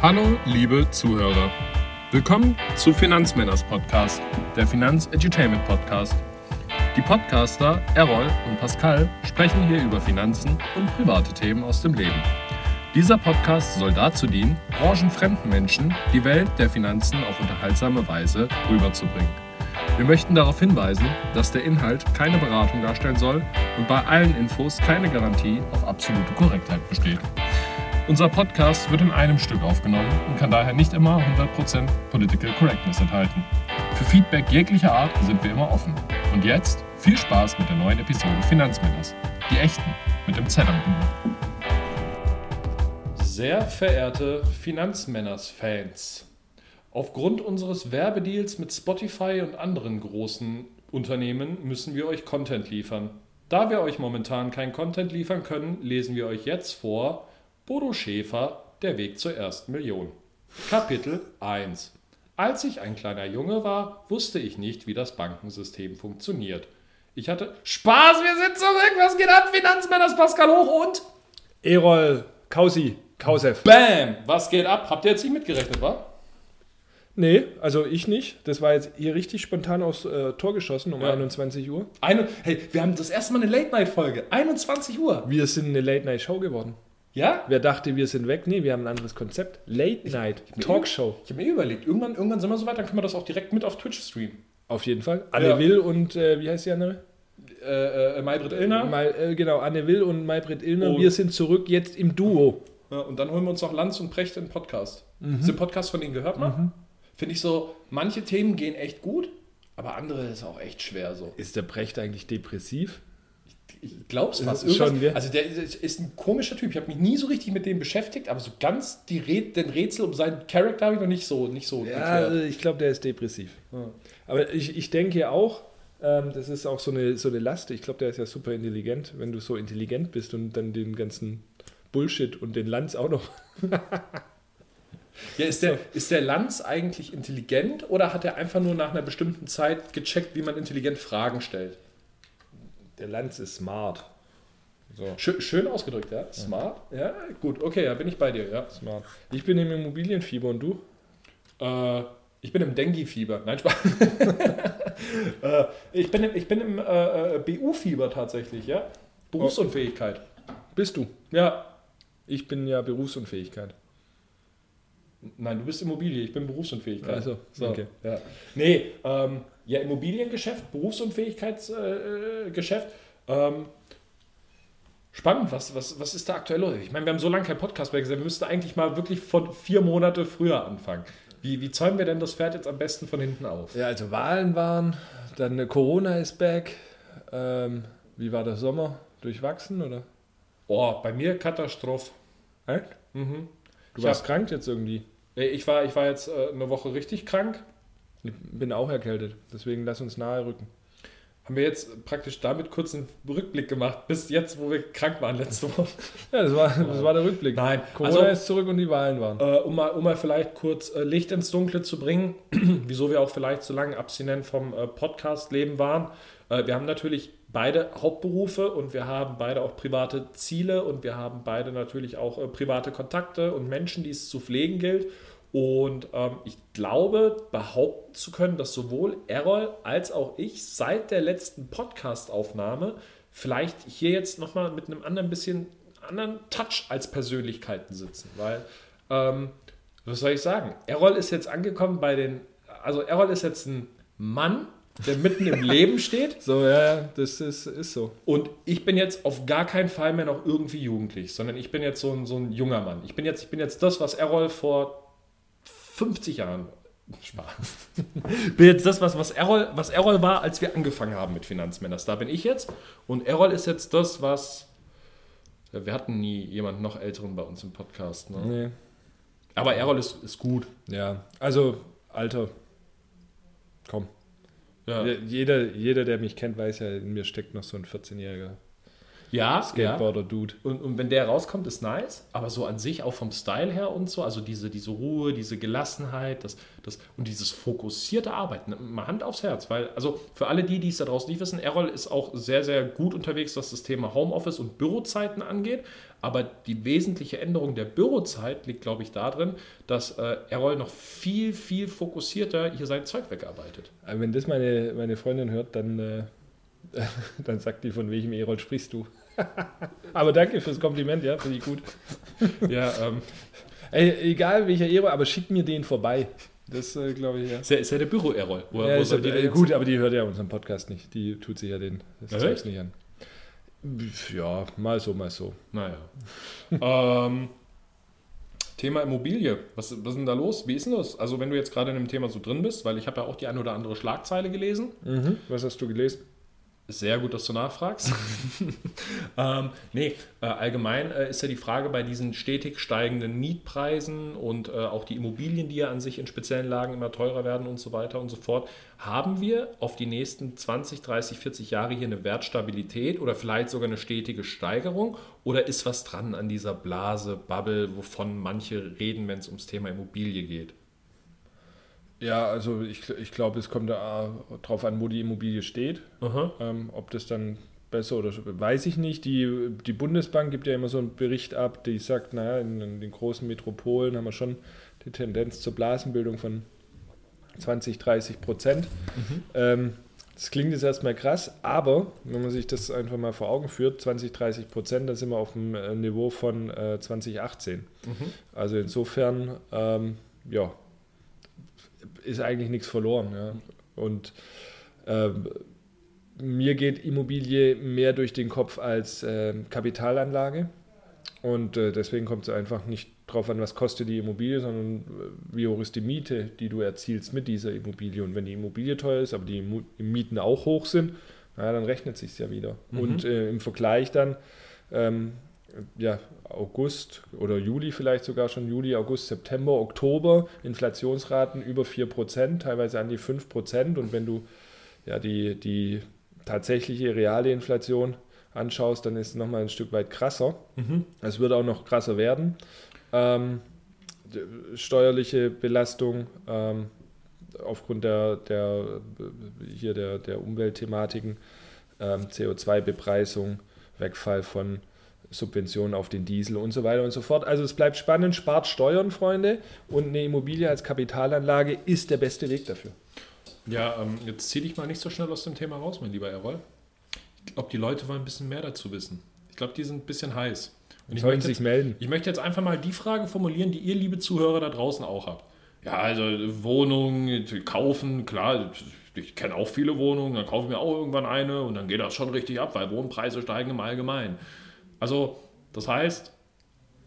Hallo, liebe Zuhörer. Willkommen zu Finanzmänners Podcast, der Finanz-Edutainment Podcast. Die Podcaster Errol und Pascal sprechen hier über Finanzen und private Themen aus dem Leben. Dieser Podcast soll dazu dienen, branchenfremden Menschen die Welt der Finanzen auf unterhaltsame Weise rüberzubringen. Wir möchten darauf hinweisen, dass der Inhalt keine Beratung darstellen soll und bei allen Infos keine Garantie auf absolute Korrektheit besteht. Unser Podcast wird in einem Stück aufgenommen und kann daher nicht immer 100% Political Correctness enthalten. Für Feedback jeglicher Art sind wir immer offen. Und jetzt viel Spaß mit der neuen Episode Finanzmänners. Die echten mit dem Z. Sehr verehrte Finanzmänners-Fans, aufgrund unseres Werbedeals mit Spotify und anderen großen Unternehmen müssen wir euch Content liefern. Da wir euch momentan kein Content liefern können, lesen wir euch jetzt vor Bodo Schäfer, Der Weg zur ersten Million. Kapitel 1 Als ich ein kleiner Junge war, wusste ich nicht, wie das Bankensystem funktioniert. Ich hatte Spaß, wir sind zurück, was geht ab, Finanzmänners Pascal Hoch und Erol Kausi, Kausef. Bam! Was geht ab? Habt ihr jetzt nicht mitgerechnet, wa? Nee, also ich nicht. Das war jetzt hier richtig spontan aus äh, Tor geschossen um Ja. 21 Uhr. Eine, hey, wir haben das erste Mal eine Late-Night-Folge. 21 Uhr. Wir sind eine Late-Night-Show geworden. Ja? Wer dachte, wir sind weg? Nee, wir haben ein anderes Konzept. Late-Night, mir Talkshow. Ich habe mir überlegt, irgendwann, irgendwann sind wir so weit, dann können wir das auch direkt mit auf Twitch streamen. Auf jeden Fall. Anne Ja. Will und, äh, wie heißt die andere? Äh, äh, Maybrit Illner. Mal, äh, genau, Anne Will und Maybrit Illner. Und- Wir sind zurück jetzt im Duo. Ja, und dann holen wir uns noch Lanz und Precht in den Podcast. Ist der Podcast von Ihnen gehört mal? Finde ich so, manche Themen gehen echt gut, aber andere ist auch echt schwer so. Ist der Brecht eigentlich depressiv? Ich glaub's fast. Schon, gell? also der ist, ein komischer Typ. Ich habe mich nie so richtig mit dem beschäftigt, aber so ganz die Rät, den Rätsel um seinen Charakter habe ich noch nicht so, nicht so Ja, äh, ich glaube, der ist depressiv. Aber ich, ich denke auch, ähm, das ist auch so eine, so eine Last. Ich glaube, der ist ja super intelligent, wenn du so intelligent bist und dann den ganzen Bullshit und den Lanz auch noch. Ja, ist, der, ist der Lanz eigentlich intelligent oder hat er einfach nur nach einer bestimmten Zeit gecheckt, wie man intelligent Fragen stellt? Der Lanz ist smart. So, Schön, schön ausgedrückt, ja? Smart? Ja, gut, okay, da bin ich bei dir, ja. smart. Ich bin im Immobilienfieber und du? Äh, ich bin im Dengue-Fieber. Nein, Spaß. äh, ich bin im, ich bin im äh, äh, BU-Fieber tatsächlich, ja? Berufsunfähigkeit. Bist du? Ja. Ich bin ja Berufsunfähigkeit. Nein, du bist Immobilie, ich bin Berufsunfähigkeit. Also, okay. Ja. Nee, ähm, ja, Immobiliengeschäft, Berufsunfähigkeitsgeschäft. Äh, Geschäft. ähm, spannend, was, was, was ist da aktuell los? Ich meine, wir haben so lange keinen Podcast mehr gesehen, wir müssten eigentlich mal wirklich von vier Monate früher anfangen. Wie, wie zäumen wir denn das Pferd jetzt am besten von hinten auf? Ja, also Wahlen waren, dann äh, Corona ist back. Ähm, wie war der Sommer? Durchwachsen oder? Oh, bei mir Katastrophe. Echt? Mhm. Du Ich warst krank jetzt irgendwie. Nee, Ich war, ich war jetzt äh, eine Woche richtig krank. Ich bin auch erkältet, deswegen lass uns nahe rücken. Haben wir jetzt praktisch damit kurz einen Rückblick gemacht, bis jetzt, wo wir krank waren letzte Woche. Ja, das war, das war der Rückblick. Nein, Corona also- ist zurück und die Wahlen waren. Äh, um, mal, um mal vielleicht kurz äh, Licht ins Dunkle zu bringen, wieso wir auch vielleicht so lange abstinent vom äh, Podcast-Leben waren. Äh, wir haben natürlich beide Hauptberufe und wir haben beide auch private Ziele und wir haben beide natürlich auch äh, private Kontakte und Menschen, die es zu pflegen gilt. Und ähm, ich glaube, behaupten zu können, dass sowohl Errol als auch ich seit der letzten Podcast-Aufnahme vielleicht hier jetzt nochmal mit einem anderen bisschen anderen Touch als Persönlichkeiten sitzen. Weil, ähm, was soll ich sagen? Errol ist jetzt angekommen bei den, also Errol ist jetzt ein Mann, der mitten im Leben steht. So, ja, das ist, ist so. Und ich bin jetzt auf gar keinen Fall mehr noch irgendwie jugendlich, sondern ich bin jetzt so ein, so ein junger Mann. Ich bin, jetzt, ich bin jetzt das, was Errol vor 50 Jahren. Spaß. bin jetzt das, was, was, Errol, was Errol war, als wir angefangen haben mit Finanzmänners. Da bin ich jetzt. Und Errol ist jetzt das, was. Ja, wir hatten nie jemanden noch älteren bei uns im Podcast. Ne? Nee. Aber Errol ist, ist gut. Ja, also, Alter. Komm. Ja. Jeder, jeder, der mich kennt, weiß ja, in mir steckt noch so ein 14-Jähriger. Ja, Skateboarder-Dude. Ja. Und, und wenn der rauskommt, ist nice, aber so an sich auch vom Style her und so, also diese, diese Ruhe, diese Gelassenheit das, das, und dieses fokussierte Arbeiten, mal Hand aufs Herz, weil, also für alle die, die es da draußen nicht wissen, Errol ist auch sehr, sehr gut unterwegs, was das Thema Homeoffice und Bürozeiten angeht, aber die wesentliche Änderung der Bürozeit liegt, glaube ich, darin, dass äh, Errol noch viel, viel fokussierter hier sein Zeug wegarbeitet. Aber wenn das meine, meine Freundin hört, dann, äh, dann sagt die, von welchem Errol sprichst du? Aber danke fürs Kompliment, ja, finde ich gut. ja, ähm. Ey, egal welcher Errol, aber schick mir den vorbei. Das äh, glaube ich, ja. Ist ja, ist ja der Büro-Errol. Ja, ist ja, äh, gut, aber die hört ja unseren Podcast nicht. Die tut sich ja den das Zeugs nicht an. Ja, mal so, mal so. Naja. ähm, Thema Immobilie. Was, was ist denn da los? Wie ist denn das? Also, wenn du jetzt gerade in dem Thema so drin bist, weil ich habe ja auch die eine oder andere Schlagzeile gelesen. Mhm. Was hast du gelesen? Sehr gut, dass du nachfragst. ähm, nee, äh, allgemein äh, ist ja die Frage bei diesen stetig steigenden Mietpreisen und äh, auch die Immobilien, die ja an sich in speziellen Lagen immer teurer werden und so weiter und so fort. Haben wir auf die nächsten 20, 30, 40 Jahre hier eine Wertstabilität oder vielleicht sogar eine stetige Steigerung? Oder ist was dran an dieser Blase, Bubble, wovon manche reden, wenn es ums Thema Immobilie geht? Ja, also ich, ich glaube, es kommt da drauf an, wo die Immobilie steht. Ähm, ob das dann besser oder weiß ich nicht. Die, die Bundesbank gibt ja immer so einen Bericht ab, die sagt, naja, in, in den großen Metropolen haben wir schon die Tendenz zur Blasenbildung von 20, 30 Prozent. Mhm. Ähm, das klingt jetzt erstmal krass, aber wenn man sich das einfach mal vor Augen führt, 20, 30 Prozent, dann sind wir auf dem äh, Niveau von äh, 2018. Mhm. Also insofern, ähm, ja, ist eigentlich nichts verloren. Ja. Und äh, mir geht Immobilie mehr durch den Kopf als äh, Kapitalanlage. Und äh, deswegen kommt es einfach nicht darauf an, was kostet die Immobilie, sondern äh, wie hoch ist die Miete, die du erzielst mit dieser Immobilie. Und wenn die Immobilie teuer ist, aber die Mieten auch hoch sind, na, dann rechnet es sich ja wieder. Mhm. Und äh, im Vergleich dann ähm, ja, August oder Juli vielleicht sogar schon, Juli, August, September, Oktober, Inflationsraten über 4%, teilweise an die 5%. Und wenn du ja die, die tatsächliche reale Inflation anschaust, dann ist es nochmal ein Stück weit krasser. Mhm. Es wird auch noch krasser werden. Ähm, steuerliche Belastung ähm, aufgrund der, der, hier der, der Umweltthematiken, ähm, CO2-Bepreisung, Wegfall von Subventionen auf den Diesel und so weiter und so fort. Also es bleibt spannend, spart Steuern, Freunde, und eine Immobilie als Kapitalanlage ist der beste Weg dafür. Ja, ähm, jetzt zieh dich mal nicht so schnell aus dem Thema raus, mein lieber Errol. Ich glaube, die Leute wollen ein bisschen mehr dazu wissen. Ich glaube, die sind ein bisschen heiß. Und ich Sollen sich jetzt, melden. Ich möchte jetzt einfach mal die Frage formulieren, die ihr, liebe Zuhörer da draußen, auch habt. Ja, also Wohnungen kaufen, klar, ich kenne auch viele Wohnungen, dann kaufe ich mir auch irgendwann eine und dann geht das schon richtig ab, weil Wohnpreise steigen im Allgemeinen. Also, das heißt,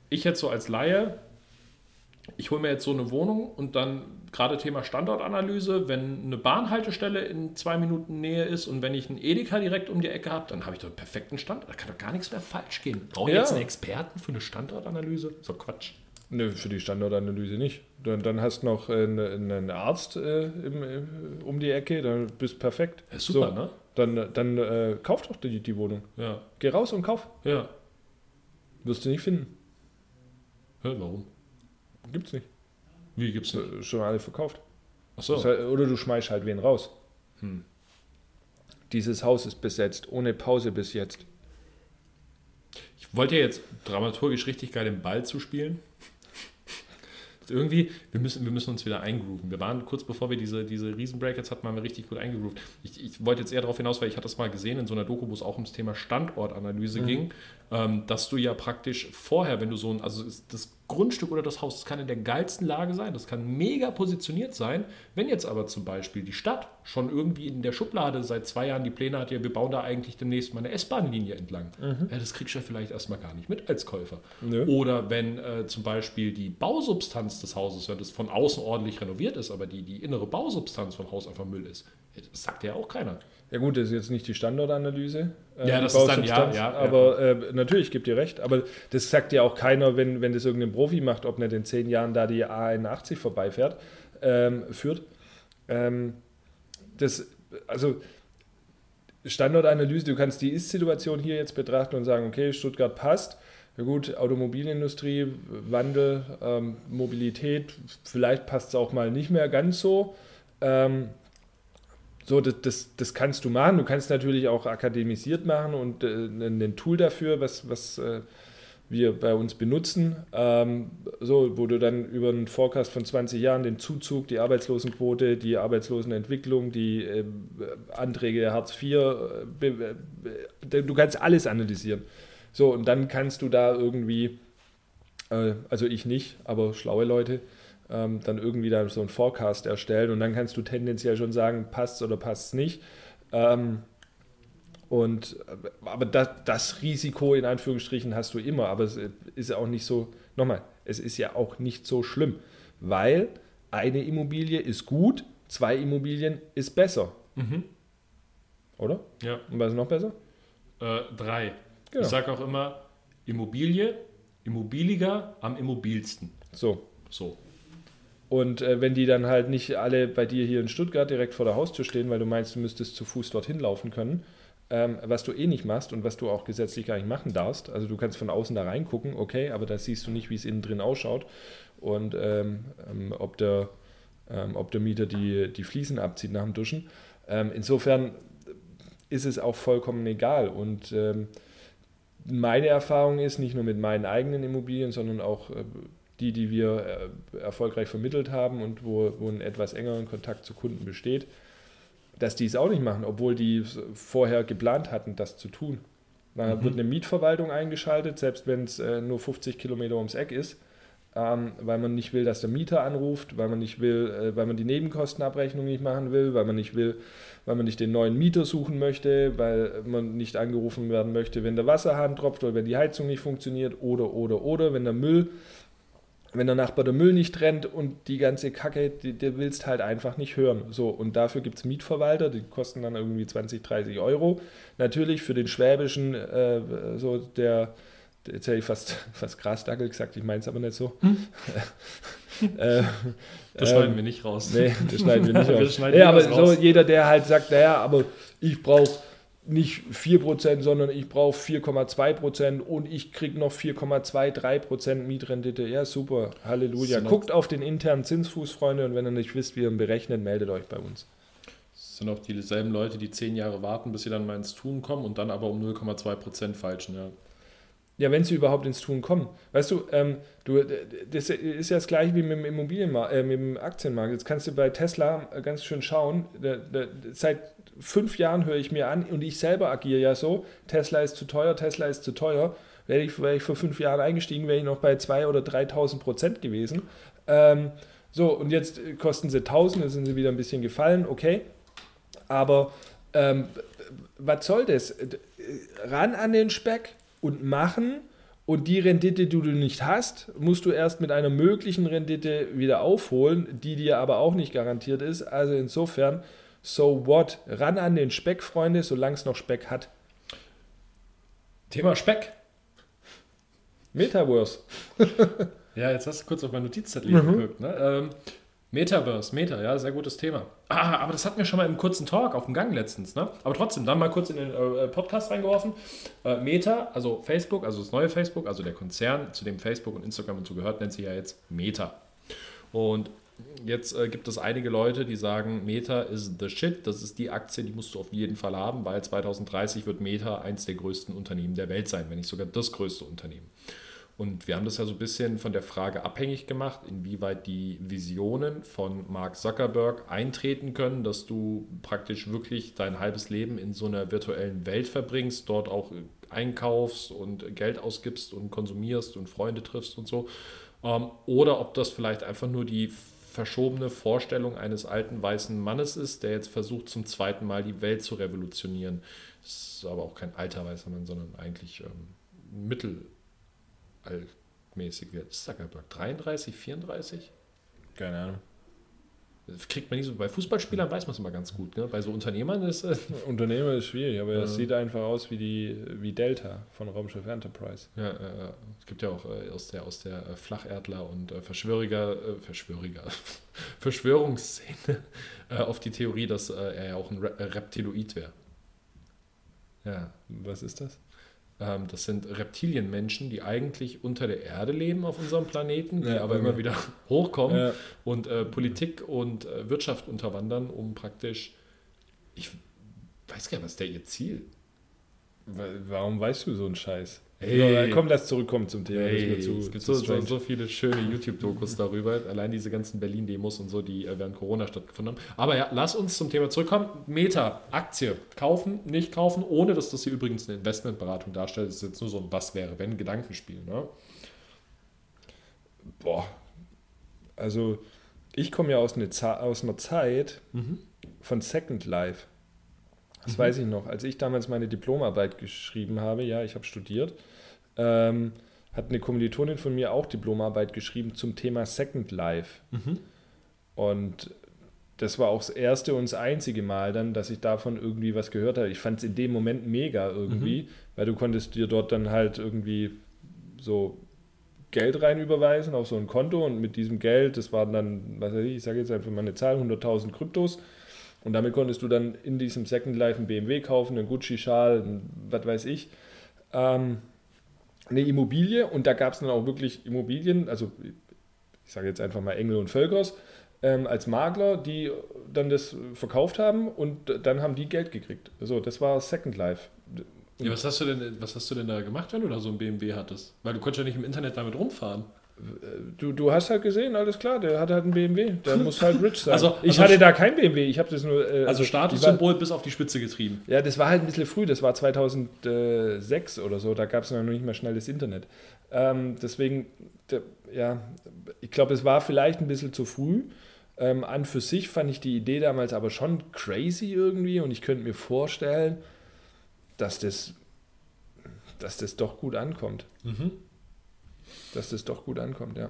ich jetzt so als Laie, ich hole mir jetzt so eine Wohnung und dann gerade Thema Standortanalyse, wenn eine Bahnhaltestelle in zwei Minuten Nähe ist und wenn ich einen Edeka direkt um die Ecke habe, dann habe ich doch einen perfekten Standort. Da kann doch gar nichts mehr falsch gehen. Brauche ich ja. jetzt einen Experten für eine Standortanalyse? So Quatsch. Nö, für die Standortanalyse nicht. Dann, dann hast du noch einen, einen Arzt äh, im, äh, um die Ecke, dann bist du perfekt. Ja, super, so, ne? Dann, dann äh, kauf doch die, die Wohnung. Ja. Geh raus und kauf. Ja. Wirst du nicht finden. Hä, warum? Gibt's nicht. Wie gibt's nicht? Äh, schon alle verkauft. Ach so. Halt, oder du schmeißt halt wen raus. Hm. Dieses Haus ist besetzt, ohne Pause bis jetzt. Ich wollte ja jetzt dramaturgisch richtig geil den Ball zu spielen irgendwie, wir müssen, wir müssen uns wieder eingrooven. Wir waren kurz bevor wir diese, diese Riesenbrackets hatten, waren wir richtig gut eingegroovt. Ich, ich wollte jetzt eher darauf hinaus, weil ich hatte das mal gesehen in so einer Doku, wo es auch ums Thema Standortanalyse mhm. ging, ähm, dass du ja praktisch vorher, wenn du so ein, also das Grundstück oder das Haus, das kann in der geilsten Lage sein, das kann mega positioniert sein. Wenn jetzt aber zum Beispiel die Stadt schon irgendwie in der Schublade seit zwei Jahren die Pläne hat, ja, wir bauen da eigentlich demnächst mal eine S-Bahn-Linie entlang, mhm. ja, das kriegst du ja vielleicht erstmal gar nicht mit als Käufer. Nö. Oder wenn äh, zum Beispiel die Bausubstanz des Hauses, wenn das von außen ordentlich renoviert ist, aber die, die innere Bausubstanz vom Haus einfach Müll ist, das sagt ja auch keiner. Ja gut, das ist jetzt nicht die Standortanalyse. Äh, ja, das ist dann, ja, ja. Aber ja. Äh, natürlich, gibt dir recht. Aber das sagt ja auch keiner, wenn, wenn das irgendein Profi macht, ob nicht in zehn Jahren da die A81 vorbeifährt, ähm, führt. Ähm, das, also Standortanalyse, du kannst die Ist-Situation hier jetzt betrachten und sagen, okay, Stuttgart passt. Ja gut, Automobilindustrie, Wandel, ähm, Mobilität, vielleicht passt es auch mal nicht mehr ganz so. Ähm, so, das, das, das, kannst du machen. Du kannst natürlich auch akademisiert machen und äh, ein Tool dafür, was, was äh, wir bei uns benutzen, ähm, so, wo du dann über einen Forecast von 20 Jahren den Zuzug, die Arbeitslosenquote, die Arbeitslosenentwicklung, die äh, Anträge Hartz IV, äh, du kannst alles analysieren. So, und dann kannst du da irgendwie, äh, also ich nicht, aber schlaue Leute, ähm, dann irgendwie da so einen Forecast erstellen und dann kannst du tendenziell schon sagen, passt oder passt nicht. Ähm, und, aber das, das, Risiko in Anführungsstrichen hast du immer, aber es ist ja auch nicht so, nochmal, es ist ja auch nicht so schlimm, weil eine Immobilie ist gut, zwei Immobilien ist besser. Mhm. Oder? Ja. Und was ist noch besser? Äh, drei. Genau. Ich sage auch immer, Immobilie, immobiliger am immobilsten. So. So. Und äh, wenn die dann halt nicht alle bei dir hier in Stuttgart direkt vor der Haustür stehen, weil du meinst, du müsstest zu Fuß dorthin laufen können, ähm, was du eh nicht machst und was du auch gesetzlich gar nicht machen darfst. Also du kannst von außen da reingucken, okay, aber da siehst du nicht, wie es innen drin ausschaut und ähm, ähm, ob, der, ähm, ob der Mieter die, die Fliesen abzieht nach dem Duschen. Ähm, insofern ist es auch vollkommen egal. Und ähm, meine Erfahrung ist, nicht nur mit meinen eigenen Immobilien, sondern auch äh, die, die wir äh, erfolgreich vermittelt haben und wo, wo ein etwas engeren Kontakt zu Kunden besteht, dass die es auch nicht machen, obwohl die vorher geplant hatten, das zu tun. Da mhm. wird eine Mietverwaltung eingeschaltet, selbst wenn es äh, nur 50 Kilometer ums Eck ist, ähm, weil man nicht will, dass der Mieter anruft, weil man nicht will, äh, weil man die Nebenkostenabrechnung nicht machen will, weil man nicht will, weil man nicht den neuen Mieter suchen möchte, weil man nicht angerufen werden möchte, wenn der Wasserhahn tropft oder wenn die Heizung nicht funktioniert oder oder oder wenn der Müll wenn der Nachbar der Müll nicht trennt und die ganze Kacke, die, die willst halt einfach nicht hören. So, und dafür gibt es Mietverwalter, die kosten dann irgendwie 20, 30 Euro. Natürlich für den Schwäbischen, äh, so der, jetzt hätte ich fast, fast Grasdackel gesagt, ich meine es aber nicht so. Hm? äh, das schneiden ähm, wir nicht raus. Nee, das schneiden wir nicht raus. ja, aber so jeder, der halt sagt, naja, aber ich brauche nicht 4%, sondern ich brauche 4,2% und ich kriege noch 4,23% Mietrendite. Ja, super. Halleluja. Guckt auf den internen Zinsfuß, Freunde, und wenn ihr nicht wisst, wie ihr ihn berechnet, meldet euch bei uns. Das sind auch dieselben Leute, die zehn Jahre warten, bis sie dann mal ins Tun kommen und dann aber um 0,2% falschen. Ja. Ja, wenn sie überhaupt ins Tun kommen. Weißt du, ähm, du, das ist ja das gleiche wie mit dem Immobilienmarkt, äh, mit dem Aktienmarkt. Jetzt kannst du bei Tesla ganz schön schauen. Da, da, seit fünf Jahren höre ich mir an und ich selber agiere ja so. Tesla ist zu teuer, Tesla ist zu teuer. Wäre ich, wär ich vor fünf Jahren eingestiegen, wäre ich noch bei 2.000 oder 3.000 Prozent gewesen. Ähm, so, und jetzt kosten sie 1.000, dann sind sie wieder ein bisschen gefallen, okay. Aber ähm, was soll das? Ran an den Speck und machen. Und die Rendite, die du nicht hast, musst du erst mit einer möglichen Rendite wieder aufholen, die dir aber auch nicht garantiert ist. Also insofern, so what? Ran an den Speck, Freunde, solange es noch Speck hat. Thema Speck. Metaverse. ja, jetzt hast du kurz auf mein Notizzettel mhm. geguckt. Ne? Ähm, Metaverse, Meta, ja, sehr gutes Thema. Ah, aber das hatten wir schon mal im kurzen Talk auf dem Gang letztens. Ne? Aber trotzdem, dann mal kurz in den äh, Podcast reingeworfen. Äh, Meta, also Facebook, also das neue Facebook, also der Konzern, zu dem Facebook und Instagram und so gehört, nennt sich ja jetzt Meta. Und jetzt äh, gibt es einige Leute, die sagen, Meta ist the shit, das ist die Aktie, die musst du auf jeden Fall haben, weil 2030 wird Meta eins der größten Unternehmen der Welt sein, wenn nicht sogar das größte Unternehmen. Und wir haben das ja so ein bisschen von der Frage abhängig gemacht, inwieweit die Visionen von Mark Zuckerberg eintreten können, dass du praktisch wirklich dein halbes Leben in so einer virtuellen Welt verbringst, dort auch einkaufst und Geld ausgibst und konsumierst und Freunde triffst und so. Ähm, oder ob das vielleicht einfach nur die verschobene Vorstellung eines alten weißen Mannes ist, der jetzt versucht zum zweiten Mal die Welt zu revolutionieren. Das ist aber auch kein alter weißer Mann, sondern eigentlich ähm, mittel altmäßig wird. Zuckerberg 33, 34? Keine Ahnung. Das kriegt man nicht so. Bei Fußballspielern weiß man es immer ganz gut. Ne? Bei so Unternehmern ist es. Äh Unternehmer ist schwierig, aber es sieht einfach aus wie die wie Delta von Raumschiff Enterprise. Ja, äh, es gibt ja auch äh, aus der aus der äh, Flacherdler und äh, Verschwöriger, äh, Verschwöriger, Verschwörungsszene auf die Theorie, dass er ja auch ein Re Reptiloid wäre. Ja. Was ist das? Ähm, das sind Reptilienmenschen, die eigentlich unter der Erde leben auf unserem Planeten, die Ja, aber immer wieder hochkommen Ja. und äh, Politik und äh, Wirtschaft unterwandern, um praktisch, ich weiß gar nicht, was ist der ihr Ziel? Wa- Warum weißt du so einen Scheiß? Hey. Ja, komm, lass zurückkommen zum Thema. Hey, zu, es gibt so, so, so viele schöne YouTube-Dokus darüber. Allein diese ganzen Berlin-Demos und so, die äh, während Corona stattgefunden haben. Aber ja, lass uns zum Thema zurückkommen. Meta, Aktie. Kaufen, nicht kaufen, ohne dass das hier übrigens eine Investmentberatung darstellt. Das ist jetzt nur so ein Was wäre, wenn Gedankenspiel. Ne? Boah. Also, ich komme ja aus, eine aus einer Zeit von Second Life. Das weiß ich noch. Als ich damals meine Diplomarbeit geschrieben habe, ja, ich habe studiert, ähm, hat eine Kommilitonin von mir auch Diplomarbeit geschrieben zum Thema Second Life. Und das war auch das erste und das einzige Mal dann, dass ich davon irgendwie was gehört habe. Ich fand es in dem Moment mega irgendwie, weil du konntest dir dort dann halt irgendwie so Geld rein überweisen auf so ein Konto und mit diesem Geld, das waren dann, was weiß ich, ich sage jetzt einfach mal eine Zahl, 100.000 Kryptos und damit konntest du dann in diesem Second Life einen BMW kaufen, einen Gucci-Schal, was weiß ich, ähm, eine Immobilie und da gab es dann auch wirklich Immobilien, also ich sage jetzt einfach mal Engel und Völkers, ähm, als Makler, die dann das verkauft haben und dann haben die Geld gekriegt. Also das war Second Life. Ja, was hast, du denn, was hast du denn da gemacht, wenn du da so ein BMW hattest? Weil du konntest ja nicht im Internet damit rumfahren. Du, du hast halt gesehen, alles klar, der hat halt einen BMW, der muss halt rich sein. Also- ich also- hatte da kein BMW, ich habe das nur... äh, Also Statussymbol bis auf die Spitze getrieben. Ja, das war halt ein bisschen früh, das war 2006 oder so, da gab es noch nicht mehr schnelles Internet. Ähm, deswegen, der, ja, ich glaube, es war vielleicht ein bisschen zu früh. Ähm, an für sich fand ich die Idee damals aber schon crazy irgendwie und ich könnte mir vorstellen, dass das, dass das doch gut ankommt. Dass das doch gut ankommt, ja.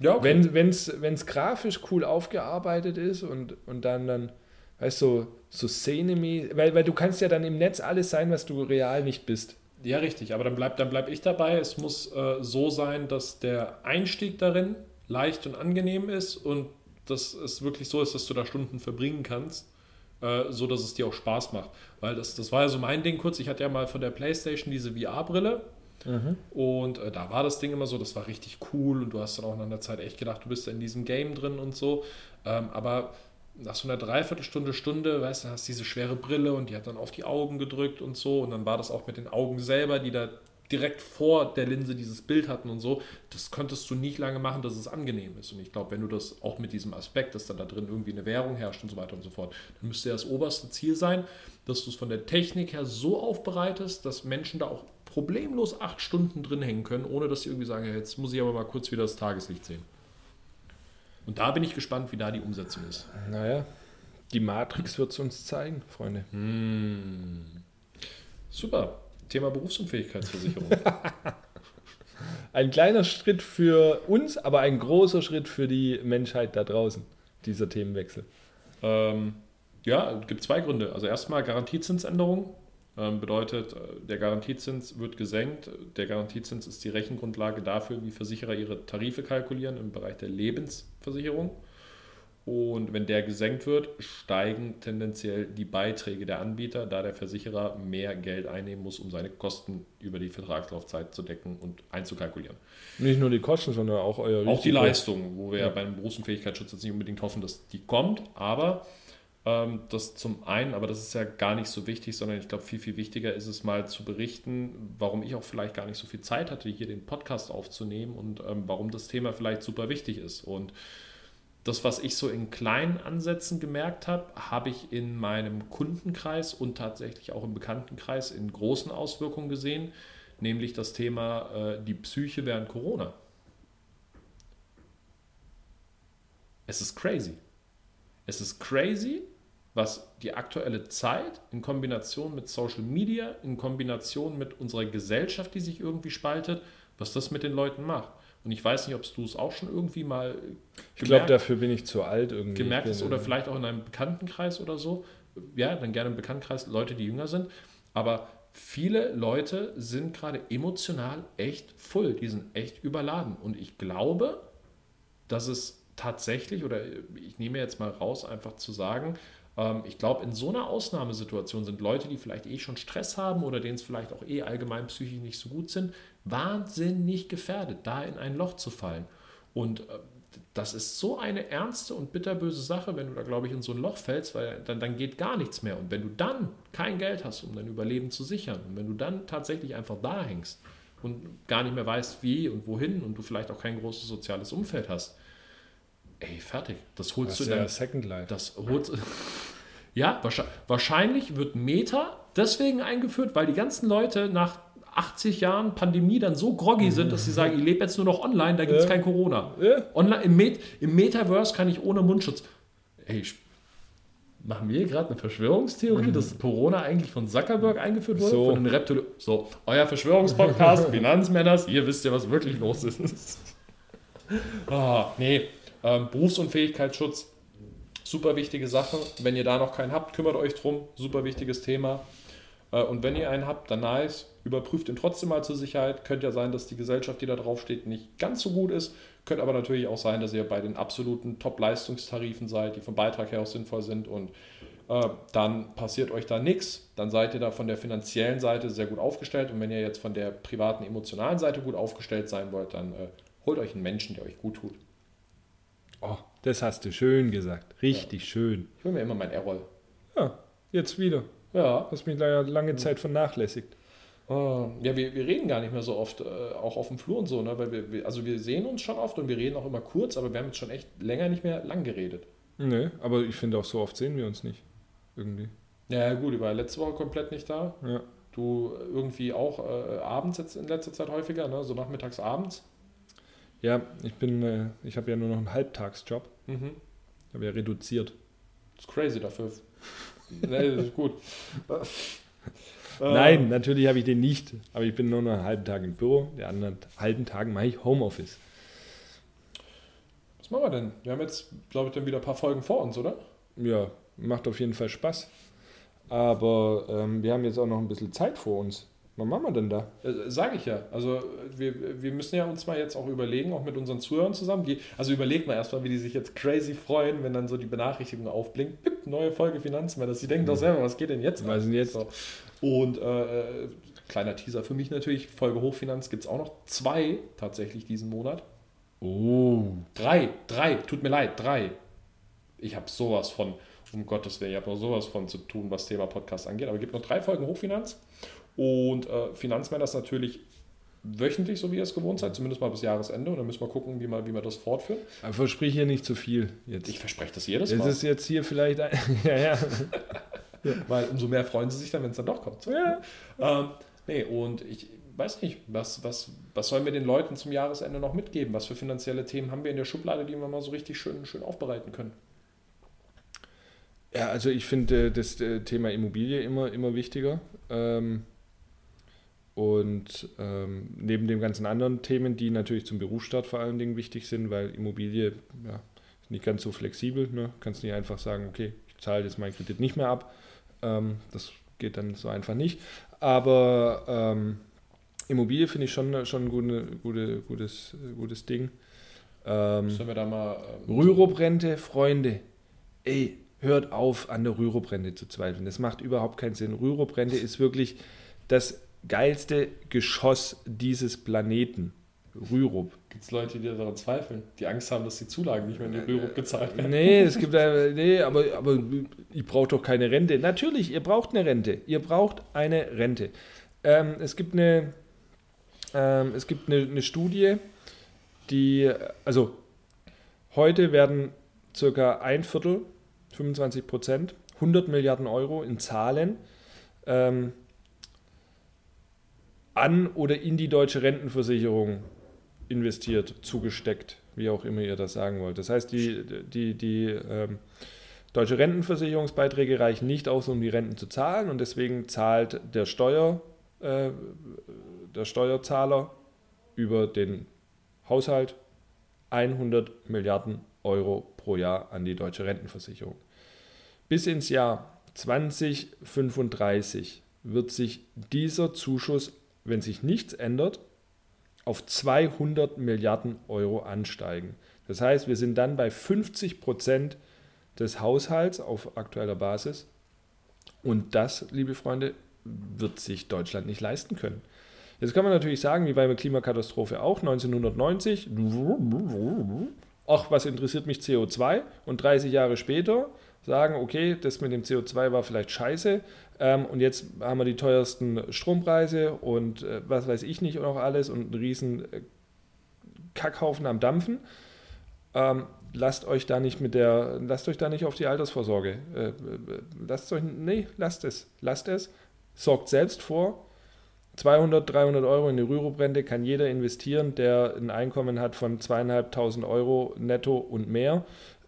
Ja, Wenn es grafisch cool aufgearbeitet ist und, und dann, dann weißt du, so, so Szene, weil, weil du kannst ja dann im Netz alles sein, was du real nicht bist. Ja, richtig, aber dann bleib, dann bleib ich dabei. Es muss äh, so sein, dass der Einstieg darin leicht und angenehm ist und dass es wirklich so ist, dass du da Stunden verbringen kannst, äh, so dass es dir auch Spaß macht. Weil das, das war ja so mein Ding kurz. Ich hatte ja mal von der PlayStation diese VR-Brille und äh, da war das Ding immer so, das war richtig cool und du hast dann auch nach einer Zeit echt gedacht, du bist in diesem Game drin und so. Ähm, aber nach so einer Dreiviertelstunde, Stunde, weißt du, hast diese schwere Brille und die hat dann auf die Augen gedrückt und so. Und dann war das auch mit den Augen selber, die da direkt vor der Linse dieses Bild hatten und so. Das konntest du nicht lange machen, dass es angenehm ist. Und ich glaube, wenn du das auch mit diesem Aspekt, dass dann da drin irgendwie eine Währung herrscht und so weiter und so fort, dann müsste ja das oberste Ziel sein, dass du es von der Technik her so aufbereitest, dass Menschen da auch problemlos acht Stunden drin hängen können, ohne dass sie irgendwie sagen, ja, jetzt muss ich aber mal kurz wieder das Tageslicht sehen. Und da bin ich gespannt, wie da die Umsetzung ist. Naja, die Matrix wird es uns zeigen, Freunde. Super. Thema Berufsunfähigkeitsversicherung. Ein kleiner Schritt für uns, aber ein großer Schritt für die Menschheit da draußen, dieser Themenwechsel. ähm, ja, gibt zwei Gründe. Also erstmal Garantiezinsänderung. Ähm, bedeutet, äh, der Garantiezins wird gesenkt. Der Garantiezins ist die Rechengrundlage dafür, wie Versicherer ihre Tarife kalkulieren im Bereich der Lebensversicherung. Und wenn der gesenkt wird, steigen tendenziell die Beiträge der Anbieter, da der Versicherer mehr Geld einnehmen muss, um seine Kosten über die Vertragslaufzeit zu decken und einzukalkulieren. Nicht nur die Kosten, sondern auch euer Auch die Risiko. Leistung, wo wir ja. Beim Berufsunfähigkeitsschutz jetzt nicht unbedingt hoffen, dass die kommt, aber das zum einen, aber das ist ja gar nicht so wichtig, sondern ich glaube, viel, viel wichtiger ist es mal zu berichten, warum ich auch vielleicht gar nicht so viel Zeit hatte, hier den Podcast aufzunehmen und ähm, warum das Thema vielleicht super wichtig ist. Und das, was ich so in kleinen Ansätzen gemerkt habe, habe ich in meinem Kundenkreis und tatsächlich auch im Bekanntenkreis in großen Auswirkungen gesehen, nämlich das Thema äh, die Psyche während Corona. Es ist crazy. Es ist crazy, was die aktuelle Zeit in Kombination mit Social Media, in Kombination mit unserer Gesellschaft, die sich irgendwie spaltet, was das mit den Leuten macht. Und ich weiß nicht, ob du es auch schon irgendwie mal Ich glaube, dafür bin ich zu alt irgendwie. gemerkt hast oder vielleicht auch in einem Bekanntenkreis oder so. Ja, dann gerne im Bekanntenkreis Leute, die jünger sind. Aber viele Leute sind gerade emotional echt voll. Die sind echt überladen. Und ich glaube, dass es tatsächlich, oder ich nehme jetzt mal raus, einfach zu sagen, ich glaube, in so einer Ausnahmesituation sind Leute, die vielleicht eh schon Stress haben oder denen es vielleicht auch eh allgemein psychisch nicht so gut sind, wahnsinnig gefährdet, da in ein Loch zu fallen. Und äh, das ist so eine ernste und bitterböse Sache, wenn du da, glaube ich, in so ein Loch fällst, weil dann, dann geht gar nichts mehr. Und wenn du dann kein Geld hast, um dein Überleben zu sichern, und wenn du dann tatsächlich einfach da hängst und gar nicht mehr weißt, wie und wohin und du vielleicht auch kein großes soziales Umfeld hast, ey, fertig. Das holst das du dann. Second Life. Das holst Ja, wahrscheinlich wird Meta deswegen eingeführt, weil die ganzen Leute nach 80 Jahren Pandemie dann so groggy sind, dass sie sagen, ich lebe jetzt nur noch online, da gibt es ja. kein Corona. Ja. Online, im, Met, Im Metaverse kann ich ohne Mundschutz. Ey, machen wir hier gerade eine Verschwörungstheorie, mhm. dass Corona eigentlich von Zuckerberg eingeführt wurde? So. Von den Reptil so, euer Verschwörungspodcast, Finanzmänners, ihr wisst ja, was wirklich los ist. ah, nee, ähm, Berufsunfähigkeitsschutz, super wichtige Sache. Wenn ihr da noch keinen habt, kümmert euch drum, super wichtiges Thema. Äh, und wenn ihr einen habt, dann nice. Überprüft ihn trotzdem mal zur Sicherheit. Könnte ja sein, dass die Gesellschaft, die da drauf steht, nicht ganz so gut ist. Könnte aber natürlich auch sein, dass ihr bei den absoluten Top-Leistungstarifen seid, die vom Beitrag her auch sinnvoll sind. Und äh, dann passiert euch da nichts. Dann seid ihr da von der finanziellen Seite sehr gut aufgestellt. Und wenn ihr jetzt von der privaten, emotionalen Seite gut aufgestellt sein wollt, dann äh, holt euch einen Menschen, der euch gut tut. Oh, das hast du schön gesagt. Richtig ja. schön. Ich will mir immer mein Errol. Ja, jetzt wieder. Ja. Hast mich ja lange Zeit vernachlässigt. Uh, ja, wir, wir reden gar nicht mehr so oft, äh, auch auf dem Flur und so, ne? Weil wir, wir, also wir sehen uns schon oft und wir reden auch immer kurz, aber wir haben jetzt schon echt länger nicht mehr lang geredet. Nee, aber ich finde auch so oft sehen wir uns nicht. Irgendwie. Ja, gut, ich war letzte Woche komplett nicht da. Ja. Du irgendwie auch äh, abends jetzt in letzter Zeit häufiger, ne? So nachmittags abends. Ja, ich bin, äh, ich habe ja nur noch einen Halbtagsjob. Mhm. Ich habe ja reduziert. Das ist crazy dafür. nee, das ist gut. Nein, ähm. natürlich habe ich den nicht. Aber ich bin nur noch einen halben Tag im Büro. Den anderen halben Tag mache ich Homeoffice. Was machen wir denn? Wir haben jetzt, glaube ich, dann wieder ein paar Folgen vor uns, oder? Ja, macht auf jeden Fall Spaß. Aber ähm, wir haben jetzt auch noch ein bisschen Zeit vor uns. Was machen wir denn da? Äh, Sage ich ja. Also wir, wir müssen ja uns mal jetzt auch überlegen, auch mit unseren Zuhörern zusammen. Die, also überlegt mal erstmal, wie die sich jetzt crazy freuen, wenn dann so die Benachrichtigung aufblinkt. Pip, neue Folge Finanzmänner. Sie denken doch selber, was geht denn jetzt? Was denn jetzt? So. Und äh, äh, kleiner Teaser für mich natürlich, Folge Hochfinanz gibt es auch noch zwei tatsächlich diesen Monat. Oh. Drei, drei, tut mir leid, drei. Ich habe sowas von, um Gottes Willen, ich habe noch sowas von zu tun, was Thema Podcast angeht. Aber es gibt noch drei Folgen Hochfinanz. Und äh, Finanzmänner ist natürlich wöchentlich, so wie ihr es gewohnt seid, zumindest mal bis Jahresende. Und dann müssen wir gucken, wie wir, wie wir das fortführen. Aber versprich hier nicht zu viel jetzt. Ich verspreche das jedes Mal. Das ist jetzt hier vielleicht. Ein, ja, ja. Weil umso mehr freuen sie sich dann, wenn es dann doch kommt. Ja. Ähm, nee, und ich weiß nicht, was, was, was sollen wir den Leuten zum Jahresende noch mitgeben? Was für finanzielle Themen haben wir in der Schublade, die wir mal so richtig schön, schön aufbereiten können? Ja, also ich finde das äh, Thema Immobilie immer, immer wichtiger. Ähm, und ähm, neben den ganzen anderen Themen, die natürlich zum Berufsstart vor allen Dingen wichtig sind, weil Immobilie ja, ist nicht ganz so flexibel. Ne? Kannst nicht einfach sagen, okay, ich zahle jetzt meinen Kredit nicht mehr ab. Ähm, das geht dann so einfach nicht. Aber ähm, Immobilie finde ich schon, schon ein gute, gute, gutes, gutes Ding. Ähm, Sollen wir da mal. Ähm, Rürup-Rente, Freunde. Ey, hört auf, an der Rürup-Rente zu zweifeln. Das macht überhaupt keinen Sinn. Rürup-Rente ist wirklich das geilste Geschoss dieses Planeten. Rürup. Gibt es Leute, die daran zweifeln, die Angst haben, dass die Zulagen nicht mehr in die Rürup gezahlt werden? Nee, es gibt nee, aber, aber ich brauche doch keine Rente. Natürlich, ihr braucht eine Rente. Ihr braucht eine Rente. Ähm, es gibt eine, ähm, es gibt eine, eine Studie, die, also heute werden circa ein Viertel, 25 Prozent, 100 Milliarden Euro in Zahlen ähm, an oder in die deutsche Rentenversicherung investiert, zugesteckt, wie auch immer ihr das sagen wollt. Das heißt, die, die, die ähm, deutsche Rentenversicherungsbeiträge reichen nicht aus, um die Renten zu zahlen und deswegen zahlt der, Steuer, äh, der Steuerzahler über den Haushalt 100 Milliarden Euro pro Jahr an die deutsche Rentenversicherung. Bis ins Jahr 2035 wird sich dieser Zuschuss wenn sich nichts ändert, auf 200 Milliarden Euro ansteigen. Das heißt, wir sind dann bei 50 Prozent des Haushalts auf aktueller Basis. Und das, liebe Freunde, wird sich Deutschland nicht leisten können. Jetzt kann man natürlich sagen, wie bei der Klimakatastrophe auch, 1990, ach, was interessiert mich CO2? Und 30 Jahre später sagen, okay, das mit dem CO2 war vielleicht scheiße. Ähm, und jetzt haben wir die teuersten Strompreise und äh, was weiß ich nicht und auch alles und einen riesen äh, Kackhaufen am Dampfen. Ähm, lasst euch da nicht mit der, lasst euch da nicht auf die Altersvorsorge. Äh, äh lasst euch, nee, lasst es, lasst es. Sorgt selbst vor. 200, 300 Euro in die Rürup-Rente kann jeder investieren, der ein Einkommen hat von zweieinhalbtausend Euro netto und mehr.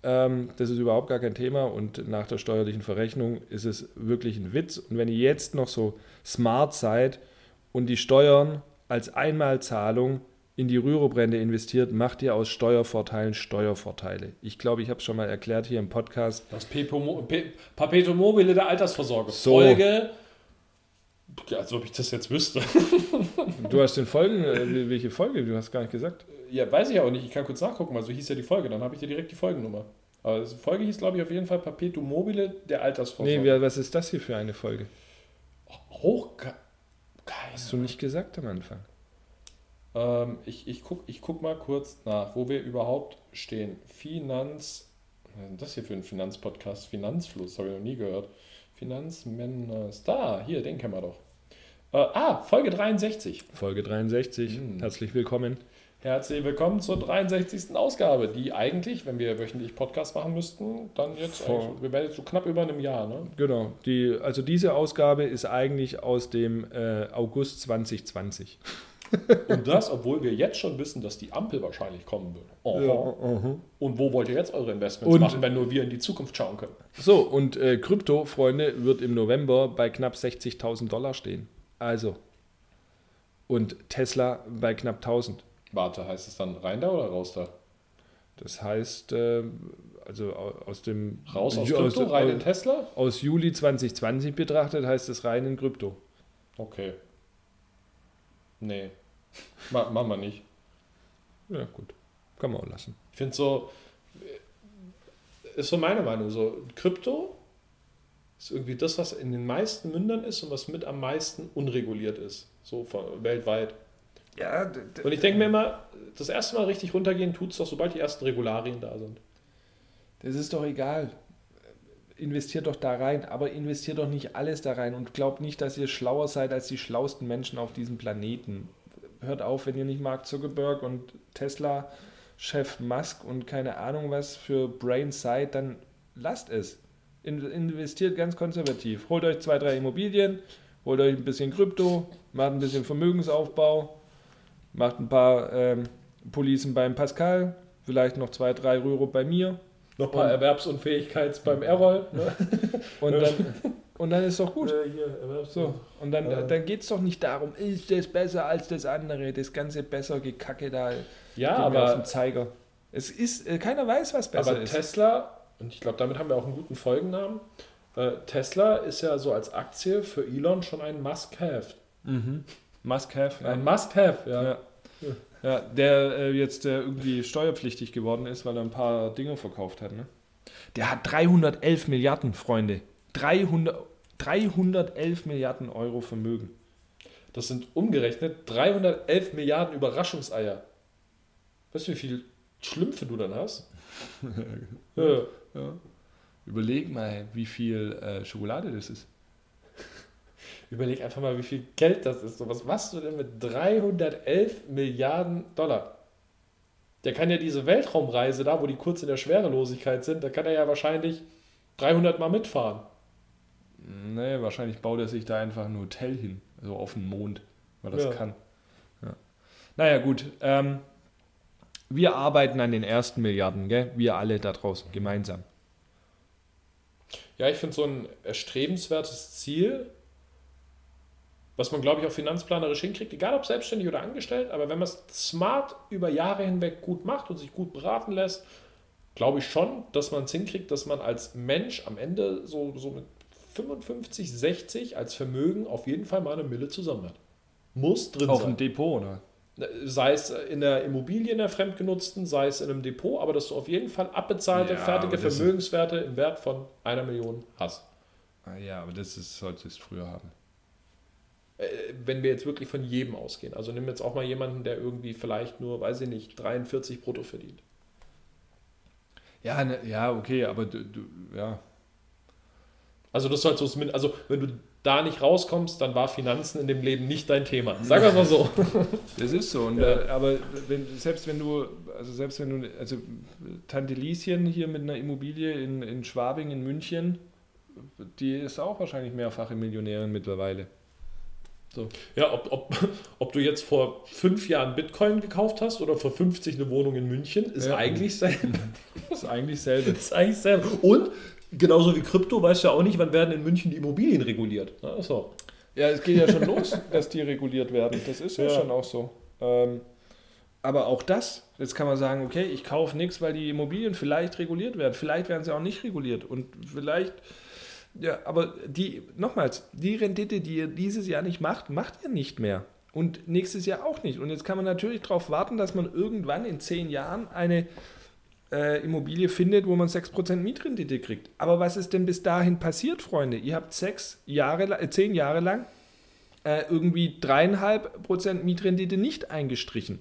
Ähm, das ist überhaupt gar kein Thema und nach der steuerlichen Verrechnung ist es wirklich ein Witz. Und wenn ihr jetzt noch so smart seid und die Steuern als Einmalzahlung in die Rürup-Rente investiert, macht ihr aus Steuervorteilen Steuervorteile. Ich glaube, ich habe es schon mal erklärt hier im Podcast. Das Perpetuum mobile der Altersvorsorge. So. Folge ja, als ob ich das jetzt wüsste. du hast den Folgen, äh, welche Folge? Du hast gar nicht gesagt. Ja, weiß ich auch nicht. Ich kann kurz nachgucken, weil so hieß ja die Folge. Dann habe ich dir direkt die Folgennummer. Aber die Folge hieß, glaube ich, auf jeden Fall Perpetuum mobile der Altersvorsorge. Nee, was ist das hier für eine Folge? Hoch. Keine Hast du nicht gesagt am Anfang? Ähm, ich ich gucke ich guck mal kurz nach, wo wir überhaupt stehen. Finanz. Was ist das hier für ein Finanzpodcast? Finanzfluss, habe ich noch nie gehört. Finanzmänner. Da, hier, den kennen wir doch. Äh, ah, Folge 63. Folge 63. Hm. Herzlich willkommen. Herzlich willkommen zur 63. Ausgabe, die eigentlich, wenn wir wöchentlich Podcast machen müssten, dann jetzt, wir werden jetzt so knapp über einem Jahr, ne? Genau. Die, also diese Ausgabe ist eigentlich aus dem äh, August 2020. Und das, obwohl wir jetzt schon wissen, dass die Ampel wahrscheinlich kommen wird. Ja, uh -huh. Und wo wollt ihr jetzt eure Investments und, machen, wenn nur wir in die Zukunft schauen können? So, und äh, Krypto, Freunde, wird im November bei knapp 60.000 Dollar stehen. Also. Und Tesla bei knapp 1000. Warte, heißt es dann rein da oder raus da? Das heißt, äh, also aus dem. Raus aus Krypto, aus, rein in Tesla? Aus Juli 2020 betrachtet heißt es rein in Krypto. Okay. Nee. Ma machen wir nicht. Ja, gut. Kann man auch lassen. Ich finde so, ist so meine Meinung, so Krypto ist irgendwie das, was in den meisten Mündern ist und was mit am meisten unreguliert ist, so von, weltweit. Ja, und ich denke mir immer, das erste Mal richtig runtergehen tut es doch, sobald die ersten Regularien da sind. Das ist doch egal. Investiert doch da rein, aber investiert doch nicht alles da rein und glaubt nicht, dass ihr schlauer seid als die schlauesten Menschen auf diesem Planeten. Hört auf, wenn ihr nicht Mark Zuckerberg und Tesla Chef Musk und keine Ahnung was für Brain seid, dann lasst es. Investiert ganz konservativ. Holt euch zwei, drei Immobilien, holt euch ein bisschen Krypto, macht ein bisschen Vermögensaufbau, macht ein paar ähm, Policen beim Pascal, vielleicht noch zwei, drei Rüro bei mir. Noch ein paar Erwerbsunfähigkeits beim Errol. Ne? und, dann, und dann ist doch gut. Äh, hier, so. Und dann, äh. dann geht es doch nicht darum, ist das besser als das andere, das ganze besser Gekacke da ja, aber, auf den Zeiger. Es ist, äh, keiner weiß, was besser aber ist. Tesla, und ich glaube, damit haben wir auch einen guten Folgennamen, äh, Tesla ist ja so als Aktie für Elon schon ein Must-Have. Mhm. Must-Have. Ja. Ein Must-Have, ja. ja. ja. der äh, jetzt äh, irgendwie steuerpflichtig geworden ist, weil er ein paar Dinge verkauft hat. Ne? Der hat 311 Milliarden, Freunde. 300, 311 Milliarden Euro Vermögen. Das sind umgerechnet 311 Milliarden Überraschungseier. Weißt du, wie viel Schlümpfe du dann hast? ja. Ja. Überleg mal, wie viel äh, Schokolade das ist. Überleg einfach mal, wie viel Geld das ist. So, was machst du denn mit 311 Milliarden Dollar? Der kann ja diese Weltraumreise da, wo die kurz in der Schwerelosigkeit sind, da kann er ja wahrscheinlich 300 Mal mitfahren. Nee, wahrscheinlich baut er sich da einfach ein Hotel hin, also auf den Mond, weil das ja. kann. Ja. Naja, gut. Ähm, wir arbeiten an den ersten Milliarden, gell? wir alle da draußen, gemeinsam. Ja, ich finde so ein erstrebenswertes Ziel, was man, glaube ich, auch finanzplanerisch hinkriegt, egal ob selbstständig oder angestellt, aber wenn man es smart über Jahre hinweg gut macht und sich gut beraten lässt, glaube ich schon, dass man es hinkriegt, dass man als Mensch am Ende so, so mit 55, 60 als Vermögen auf jeden Fall mal eine Mille zusammen hat. Muss drin auf sein. Auf dem Depot, oder? Sei es in der Immobilie, in der fremdgenutzten, sei es in einem Depot, aber dass du auf jeden Fall abbezahlte, Ja, fertige Vermögenswerte im Wert von einer Million hast. Ah, ja, aber das ist, sollte es früher haben. Äh, wenn wir jetzt wirklich von jedem ausgehen. Also nimm jetzt auch mal jemanden, der irgendwie vielleicht nur, weiß ich nicht, 43 brutto verdient. Ja, ne, ja, okay, aber du, du ja. Also das soll so, das Min- also wenn du da nicht rauskommst, dann war Finanzen in dem Leben nicht dein Thema. Sag wir mal so. Das ist so. Und, Ja. äh, aber wenn, selbst wenn du, also selbst wenn du, also Tante Lieschen hier mit einer Immobilie in, in Schwabing in München, die ist auch wahrscheinlich mehrfache Millionärin mittlerweile. Ja, ob, ob, ob du jetzt vor fünf Jahren Bitcoin gekauft hast oder vor 50 eine Wohnung in München, ist Ja. eigentlich selber. Das ist eigentlich selbe. ist eigentlich selber. Und genauso wie Krypto, weißt du ja auch nicht, wann werden in München die Immobilien reguliert. Ja, so. Ja, es geht ja schon los, dass die reguliert werden. Das ist ja, Ja. schon auch so. Ähm, aber auch das, jetzt kann man sagen, okay, ich kaufe nichts, weil die Immobilien vielleicht reguliert werden. Vielleicht werden sie auch nicht reguliert. Und vielleicht, ja, aber die, nochmals, die Rendite, die ihr dieses Jahr nicht macht, macht ihr nicht mehr. Und nächstes Jahr auch nicht. Und jetzt kann man natürlich darauf warten, dass man irgendwann in zehn Jahren eine äh, Immobilie findet, wo man 6% Mietrendite kriegt. Aber was ist denn bis dahin passiert, Freunde? Ihr habt sechs Jahre, äh, zehn Jahre lang äh, irgendwie dreieinhalb Prozent Mietrendite nicht eingestrichen.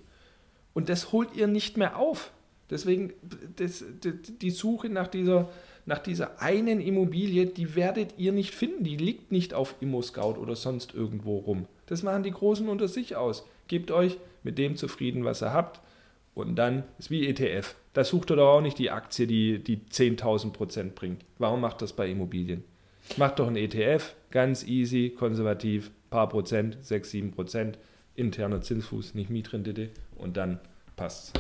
Und das holt ihr nicht mehr auf. Deswegen, das, die, die Suche nach dieser, nach dieser einen Immobilie, die werdet ihr nicht finden. Die liegt nicht auf ImmoScout oder sonst irgendwo rum. Das machen die Großen unter sich aus. Gebt euch mit dem zufrieden, was ihr habt. Und dann ist wie ETF. Da sucht ihr doch auch nicht die Aktie, die, die 10.000 Prozent bringt. Warum macht das bei Immobilien? Macht doch ein ETF, ganz easy, konservativ, paar Prozent, 6, 7 Prozent, interner Zinsfuß, nicht Mietrendite und dann passt's.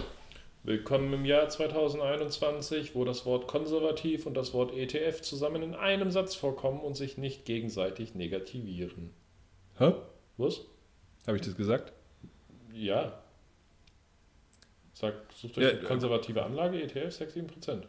Willkommen im Jahr 2021, wo das Wort konservativ und das Wort ETF zusammen in einem Satz vorkommen und sich nicht gegenseitig negativieren. Hä? Was? Habe ich das gesagt? Ja. Sag, sucht euch Ja, eine konservative Anlage, ETF 6, 7 Prozent.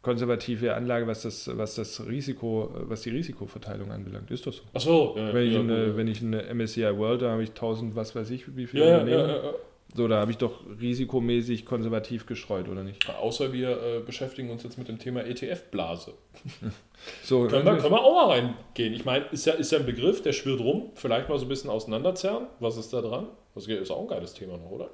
Konservative Anlage, was das, was das Risiko, was die Risikoverteilung anbelangt, ist das so. Achso, ja, Wenn ich, ja, eine, gut. wenn ich eine MSCI World, da habe ich 1000, was weiß ich, wie viele ja, ja, Unternehmen. ja, ja. So, da habe ich doch risikomäßig konservativ gestreut, oder nicht? Außer wir äh, beschäftigen uns jetzt mit dem Thema ETF-Blase. So, Können wir, können wir auch mal reingehen. Ich meine, ist ja, ist ja ein Begriff, der schwirrt rum. Vielleicht mal so ein bisschen auseinanderzerren. Was ist da dran? Das ist auch ein geiles Thema noch, oder?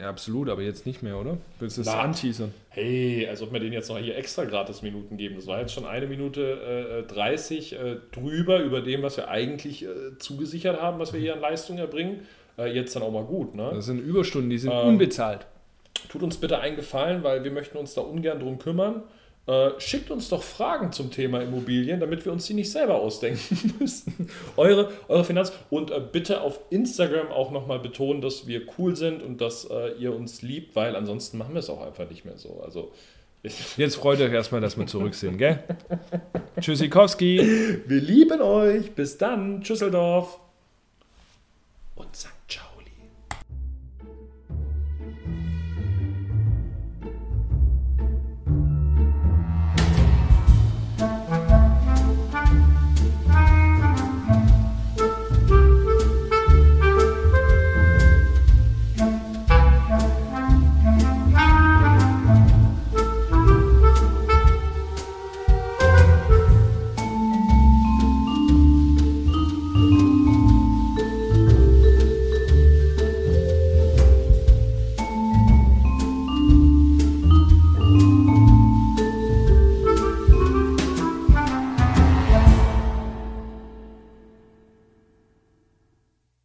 ja, absolut, aber jetzt nicht mehr, oder? Willst du Na. anteasern? Hey, als ob wir denen jetzt noch hier extra gratis Minuten geben. Das war jetzt schon eine Minute äh, 30 äh, drüber über dem, was wir eigentlich äh, zugesichert haben, was wir hier an Leistung erbringen. Äh, jetzt dann auch mal gut, ne? Das sind Überstunden, die sind Ähm, unbezahlt. Tut uns bitte einen Gefallen, weil wir möchten uns da ungern drum kümmern. Äh, schickt uns doch Fragen zum Thema Immobilien, damit wir uns die nicht selber ausdenken müssen. eure, eure Finanz. Und äh, bitte auf Instagram auch nochmal betonen, dass wir cool sind und dass äh, ihr uns liebt, weil ansonsten machen wir es auch einfach nicht mehr so. Also, Jetzt freut euch erstmal, dass wir zurück sind, gell? Tschüssikowski. wir lieben euch. Bis dann. Tschüsseldorf. Und Ciao.